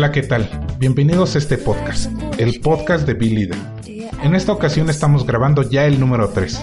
Hola, ¿qué tal? Bienvenidos a este podcast, el podcast de Be Leader. En esta ocasión estamos grabando ya el número 3.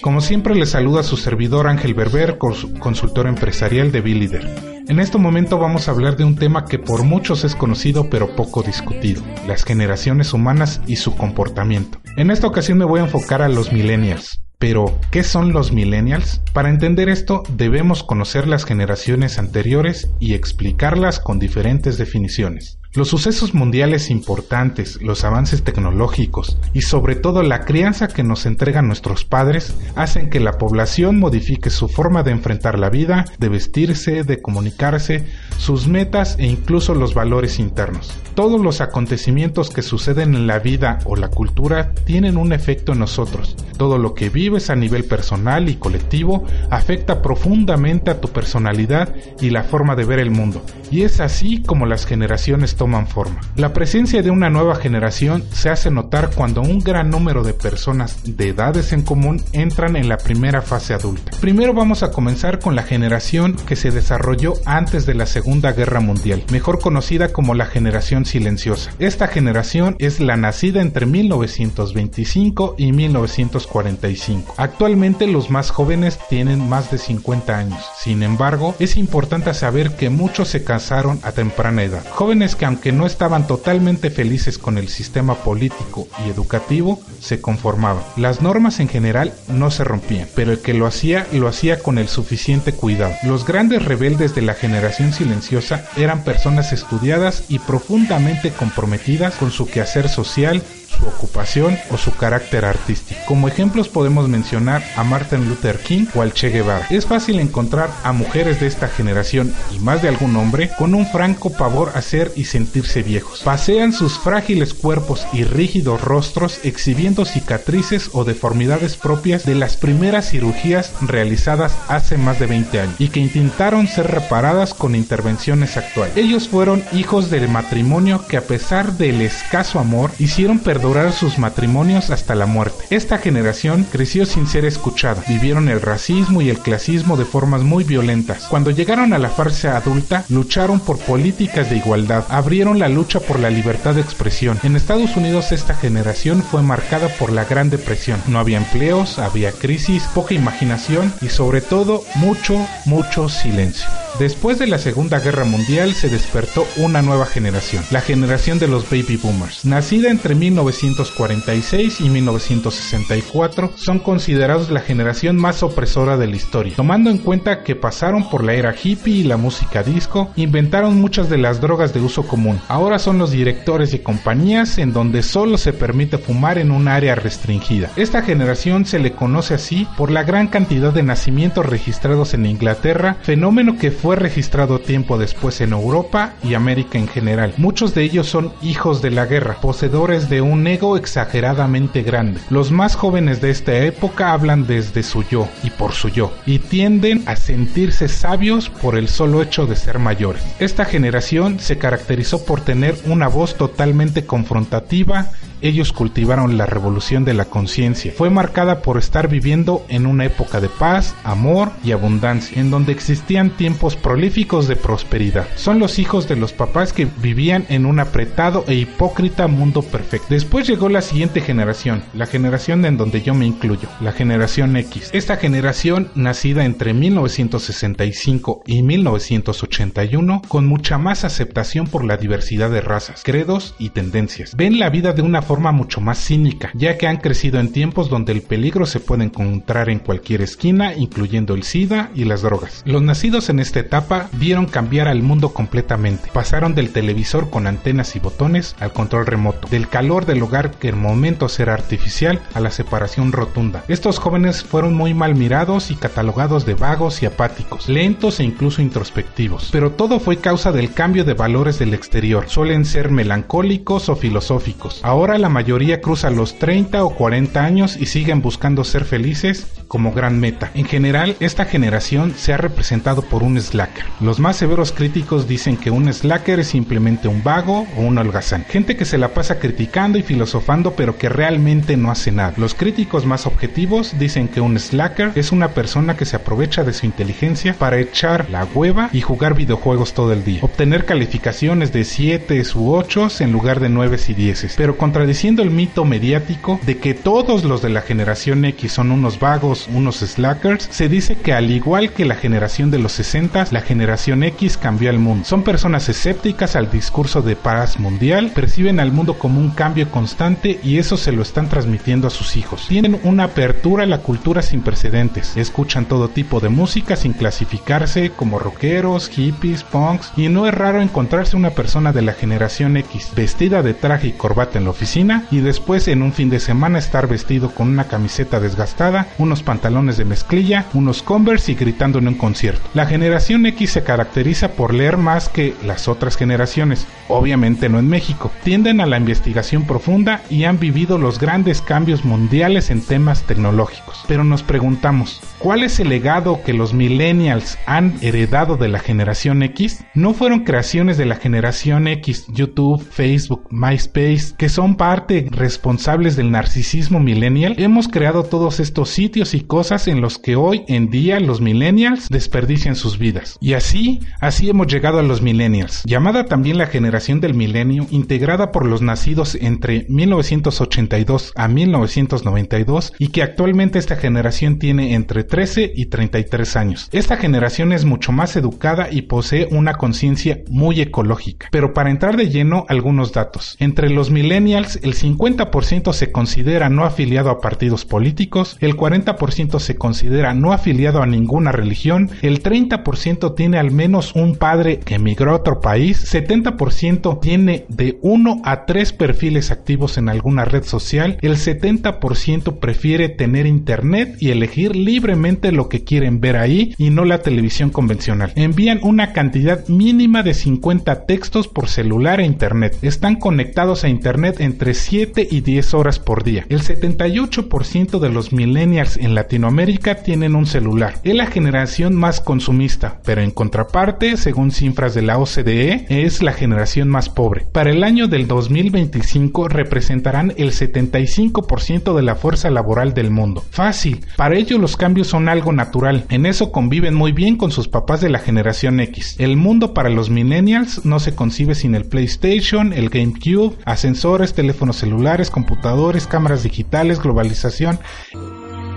Como siempre les saluda su servidor Ángel Berber, consultor empresarial de Be Leader. En este momento vamos a hablar de un tema que por muchos es conocido pero poco discutido, las generaciones humanas y su comportamiento. En esta ocasión me voy a enfocar a los millennials. Pero, ¿qué son los millennials? Para entender esto debemos conocer las generaciones anteriores y explicarlas con diferentes definiciones. Los sucesos mundiales importantes, los avances tecnológicos y sobre todo la crianza que nos entregan nuestros padres hacen que la población modifique su forma de enfrentar la vida, de vestirse, de comunicarse, sus metas e incluso los valores internos. Todos los acontecimientos que suceden en la vida o la cultura tienen un efecto en nosotros. Todo lo que vives a nivel personal y colectivo afecta profundamente a tu personalidad y la forma de ver el mundo. Y es así como las generaciones toman forma. La presencia de una nueva generación se hace notar cuando un gran número de personas de edades en común entran en la primera fase adulta. Primero vamos a comenzar con la generación que se desarrolló antes de la Segunda Guerra Mundial, mejor conocida como la generación silenciosa. Esta generación es la nacida entre 1925 y 1945. Actualmente los más jóvenes tienen más de 50 años. Sin embargo, es importante saber que muchos se casaron a temprana edad. Jóvenes que aunque no estaban totalmente felices con el sistema político y educativo, se conformaban. Las normas en general no se rompían, pero el que lo hacía lo hacía con el suficiente cuidado. Los grandes rebeldes de la generación silenciosa eran personas estudiadas y profundamente comprometidas con su quehacer social su ocupación o su carácter artístico. Como ejemplos podemos mencionar a Martin Luther King o al Che Guevara. Es fácil encontrar a mujeres de esta generación y más de algún hombre con un franco pavor a ser y sentirse viejos. Pasean sus frágiles cuerpos y rígidos rostros exhibiendo cicatrices o deformidades propias de las primeras cirugías realizadas hace más de 20 años y que intentaron ser reparadas con intervenciones actuales. Ellos fueron hijos del matrimonio que a pesar del escaso amor hicieron perder sus matrimonios hasta la muerte. Esta generación creció sin ser escuchada, vivieron el racismo y el clasismo de formas muy violentas. Cuando llegaron a la fase adulta, lucharon por políticas de igualdad, abrieron la lucha por la libertad de expresión. En Estados Unidos esta generación fue marcada por la Gran Depresión. No había empleos, había crisis, poca imaginación y sobre todo mucho, mucho silencio. Después de la Segunda Guerra Mundial se despertó una nueva generación, la generación de los baby boomers. Nacida entre 1946 y 1964, son considerados la generación más opresora de la historia, tomando en cuenta que pasaron por la era hippie y la música disco, inventaron muchas de las drogas de uso común. Ahora son los directores de compañías en donde solo se permite fumar en un área restringida. Esta generación se le conoce así por la gran cantidad de nacimientos registrados en Inglaterra, fenómeno que fue registrado tiempo después en Europa y América en general. Muchos de ellos son hijos de la guerra, poseedores de un ego exageradamente grande. Los más jóvenes de esta época hablan desde su yo y por su yo, y tienden a sentirse sabios por el solo hecho de ser mayores. Esta generación se caracterizó por tener una voz totalmente confrontativa ellos cultivaron la revolución de la conciencia. Fue marcada por estar viviendo en una época de paz, amor y abundancia, en donde existían tiempos prolíficos de prosperidad. Son los hijos de los papás que vivían en un apretado e hipócrita mundo perfecto. Después llegó la siguiente generación, la generación en donde yo me incluyo, la generación X. Esta generación, nacida entre 1965 y 1981, con mucha más aceptación por la diversidad de razas, credos y tendencias. Ven la vida de una forma mucho más cínica, ya que han crecido en tiempos donde el peligro se puede encontrar en cualquier esquina, incluyendo el SIDA y las drogas. Los nacidos en esta etapa vieron cambiar al mundo completamente. Pasaron del televisor con antenas y botones al control remoto, del calor del hogar que en momentos era artificial a la separación rotunda. Estos jóvenes fueron muy mal mirados y catalogados de vagos y apáticos, lentos e incluso introspectivos. Pero todo fue causa del cambio de valores del exterior. Suelen ser melancólicos o filosóficos. Ahora la mayoría cruza los 30 o 40 años y siguen buscando ser felices como gran meta. En general, esta generación se ha representado por un slacker. Los más severos críticos dicen que un slacker es simplemente un vago o un holgazán. Gente que se la pasa criticando y filosofando pero que realmente no hace nada. Los críticos más objetivos dicen que un slacker es una persona que se aprovecha de su inteligencia para echar la hueva y jugar videojuegos todo el día. Obtener calificaciones de 7 u 8 en lugar de 9 y 10. Pero contradiciendo el mito mediático de que todos los de la generación X son unos vagos, unos slackers, se dice que al igual que la generación de los 60, la generación X cambió al mundo. Son personas escépticas al discurso de paz mundial, perciben al mundo como un cambio constante y eso se lo están transmitiendo a sus hijos. Tienen una apertura a la cultura sin precedentes. Escuchan todo tipo de música sin clasificarse como rockeros, hippies, punks y no es raro encontrarse una persona de la generación X vestida de traje y corbata en la oficina y después en un fin de semana estar vestido con una camiseta desgastada, unos pantalones de mezclilla, unos Converse y gritando en un concierto. La generación X se caracteriza por leer más que las otras generaciones, obviamente no en México. Tienden a la investigación profunda y han vivido los grandes cambios mundiales en temas tecnológicos. Pero nos preguntamos, ¿cuál es el legado que los millennials han heredado de la generación X? No fueron creaciones de la generación X, YouTube, Facebook, MySpace, que son parte responsables del narcisismo millennial. Hemos creado todos estos sitios y cosas en los que hoy en día los millennials desperdician sus vidas. Y así, así hemos llegado a los millennials, llamada también la generación del milenio, integrada por los nacidos entre 1982 a 1992 y que actualmente esta generación tiene entre 13 y 33 años. Esta generación es mucho más educada y posee una conciencia muy ecológica. Pero para entrar de lleno, algunos datos. Entre los millennials, el 50% se considera no afiliado a partidos políticos, el 40% se considera no afiliado a ninguna religión, el 30% tiene al menos un padre que emigró a otro país, 70% tiene de 1 a 3 perfiles activos en alguna red social, el 70% prefiere tener internet y elegir libremente lo que quieren ver ahí y no la televisión convencional. Envían una cantidad mínima de 50 textos por celular e internet. Están conectados a internet entre 7 y 10 horas por día. El 78% de los millennials en Latinoamérica tienen un celular. Es la generación más consumista, pero en contraparte, según cifras de la OCDE, es la generación más pobre. Para el año del 2025 representarán el 75% de la fuerza laboral del mundo. Fácil, para ellos los cambios son algo natural. En eso conviven muy bien con sus papás de la generación X. El mundo para los millennials no se concibe sin el PlayStation, el GameCube, ascensores, teléfonos celulares, computadores, cámaras digitales, globalización.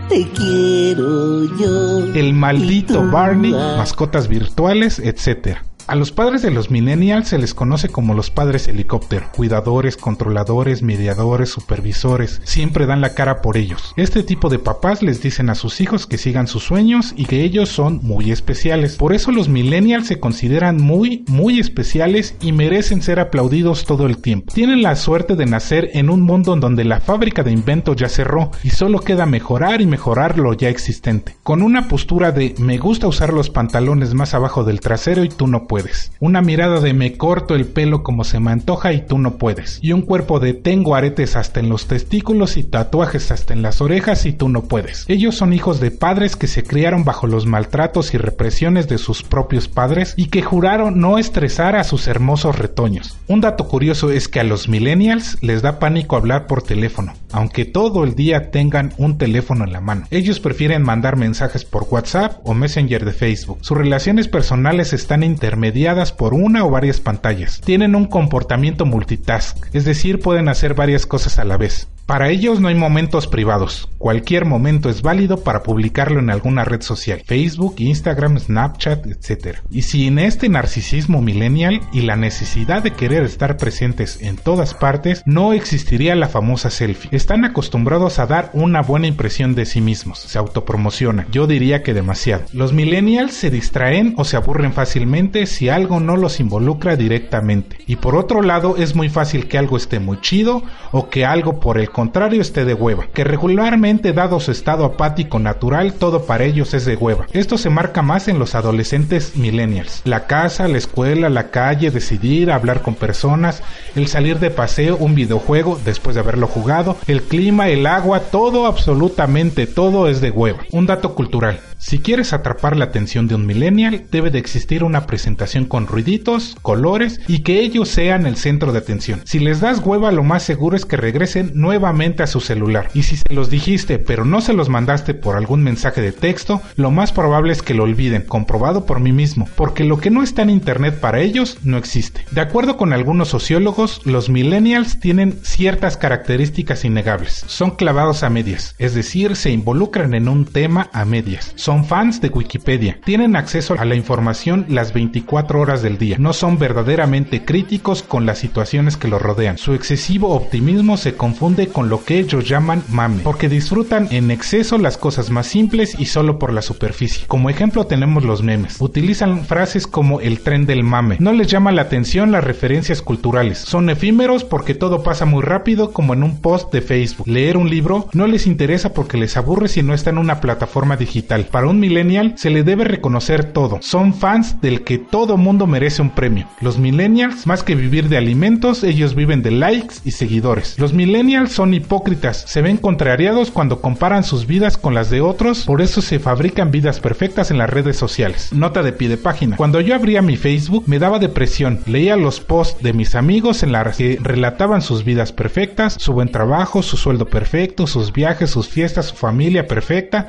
Te quiero yo. El maldito Barney, mascotas virtuales, etc. A los padres de los millennials se les conoce como los padres helicóptero, cuidadores, controladores, mediadores, supervisores, siempre dan la cara por ellos. Este tipo de papás les dicen a sus hijos que sigan sus sueños y que ellos son muy especiales. Por eso los millennials se consideran muy, muy especiales y merecen ser aplaudidos todo el tiempo. Tienen la suerte de nacer en un mundo en donde la fábrica de inventos ya cerró y solo queda mejorar y mejorar lo ya existente. Con una postura de me gusta usar los pantalones más abajo del trasero y tú no puedes una mirada de me corto el pelo como se me antoja y tú no puedes. Y un cuerpo de tengo aretes hasta en los testículos y tatuajes hasta en las orejas y tú no puedes. Ellos son hijos de padres que se criaron bajo los maltratos y represiones de sus propios padres y que juraron no estresar a sus hermosos retoños. Un dato curioso es que a los millennials les da pánico hablar por teléfono, aunque todo el día tengan un teléfono en la mano. Ellos prefieren mandar mensajes por WhatsApp o Messenger de Facebook. Sus relaciones personales están intermedias mediadas por una o varias pantallas. Tienen un comportamiento multitask, es decir, pueden hacer varias cosas a la vez. Para ellos no hay momentos privados. Cualquier momento es válido para publicarlo en alguna red social, Facebook, Instagram, Snapchat, etc. Y sin este narcisismo millennial y la necesidad de querer estar presentes en todas partes, no existiría la famosa selfie. Están acostumbrados a dar una buena impresión de sí mismos, se autopromocionan. Yo diría que demasiado. Los millennials se distraen o se aburren fácilmente si algo no los involucra directamente. Y por otro lado, es muy fácil que algo esté muy chido o que algo por el contrario esté de hueva, que regularmente dado su estado apático natural, todo para ellos es de hueva. Esto se marca más en los adolescentes millennials. La casa, la escuela, la calle, decidir, hablar con personas, el salir de paseo, un videojuego después de haberlo jugado, el clima, el agua, todo absolutamente todo es de hueva. Un dato cultural. Si quieres atrapar la atención de un millennial, debe de existir una presentación con ruiditos, colores y que ellos sean el centro de atención. Si les das hueva, lo más seguro es que regresen nuevamente a su celular. Y si se los dijiste, pero no se los mandaste por algún mensaje de texto, lo más probable es que lo olviden, comprobado por mí mismo, porque lo que no está en internet para ellos no existe. De acuerdo con algunos sociólogos, los millennials tienen ciertas características innegables. Son clavados a medias, es decir, se involucran en un tema a medias son fans de Wikipedia. Tienen acceso a la información las 24 horas del día. No son verdaderamente críticos con las situaciones que los rodean. Su excesivo optimismo se confunde con lo que ellos llaman mame, porque disfrutan en exceso las cosas más simples y solo por la superficie. Como ejemplo tenemos los memes. Utilizan frases como el tren del mame. No les llama la atención las referencias culturales. Son efímeros porque todo pasa muy rápido como en un post de Facebook. Leer un libro no les interesa porque les aburre si no está en una plataforma digital para un millennial se le debe reconocer todo. Son fans del que todo mundo merece un premio. Los millennials, más que vivir de alimentos, ellos viven de likes y seguidores. Los millennials son hipócritas, se ven contrariados cuando comparan sus vidas con las de otros, por eso se fabrican vidas perfectas en las redes sociales. Nota de pie de página. Cuando yo abría mi Facebook me daba depresión, leía los posts de mis amigos en las que relataban sus vidas perfectas, su buen trabajo, su sueldo perfecto, sus viajes, sus fiestas, su familia perfecta.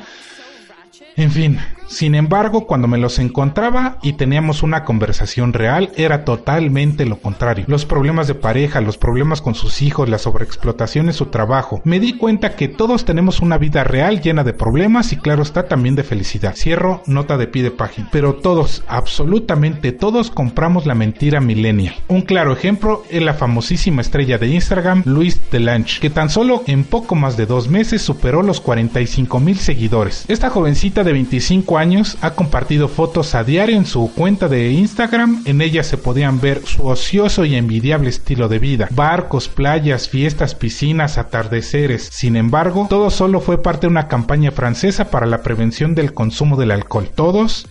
En fin, sin embargo, cuando me los encontraba y teníamos una conversación real, era totalmente lo contrario. Los problemas de pareja, los problemas con sus hijos, la sobreexplotación en su trabajo. Me di cuenta que todos tenemos una vida real llena de problemas y claro está también de felicidad. Cierro nota de pie de página. Pero todos, absolutamente todos compramos la mentira millennial. Un claro ejemplo es la famosísima estrella de Instagram, Luis Delange, que tan solo en poco más de dos meses superó los 45 mil seguidores. Esta jovencita de 25 años ha compartido fotos a diario en su cuenta de Instagram. En ellas se podían ver su ocioso y envidiable estilo de vida. Barcos, playas, fiestas, piscinas, atardeceres. Sin embargo, todo solo fue parte de una campaña francesa para la prevención del consumo del alcohol. Todos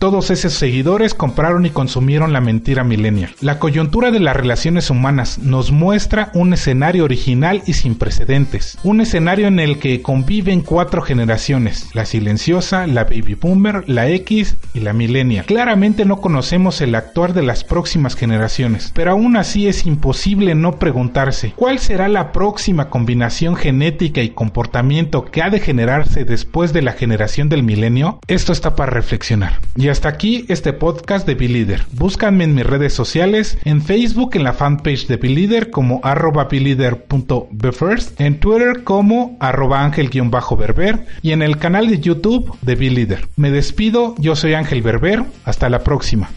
todos esos seguidores compraron y consumieron la mentira millennial. La coyuntura de las relaciones humanas nos muestra un escenario original y sin precedentes. Un escenario en el que conviven cuatro generaciones, la silenciosa, la baby boomer, la X y la millennial. Claramente no conocemos el actuar de las próximas generaciones, pero aún así es imposible no preguntarse cuál será la próxima combinación genética y comportamiento que ha de generarse después de la generación del milenio. Esto está para reflexionar hasta aquí este podcast de Leader. Búscanme en mis redes sociales, en Facebook en la fanpage de Leader como arroba first, en Twitter como arroba ángel-berber y en el canal de YouTube de Leader. Me despido, yo soy Ángel Berber, hasta la próxima.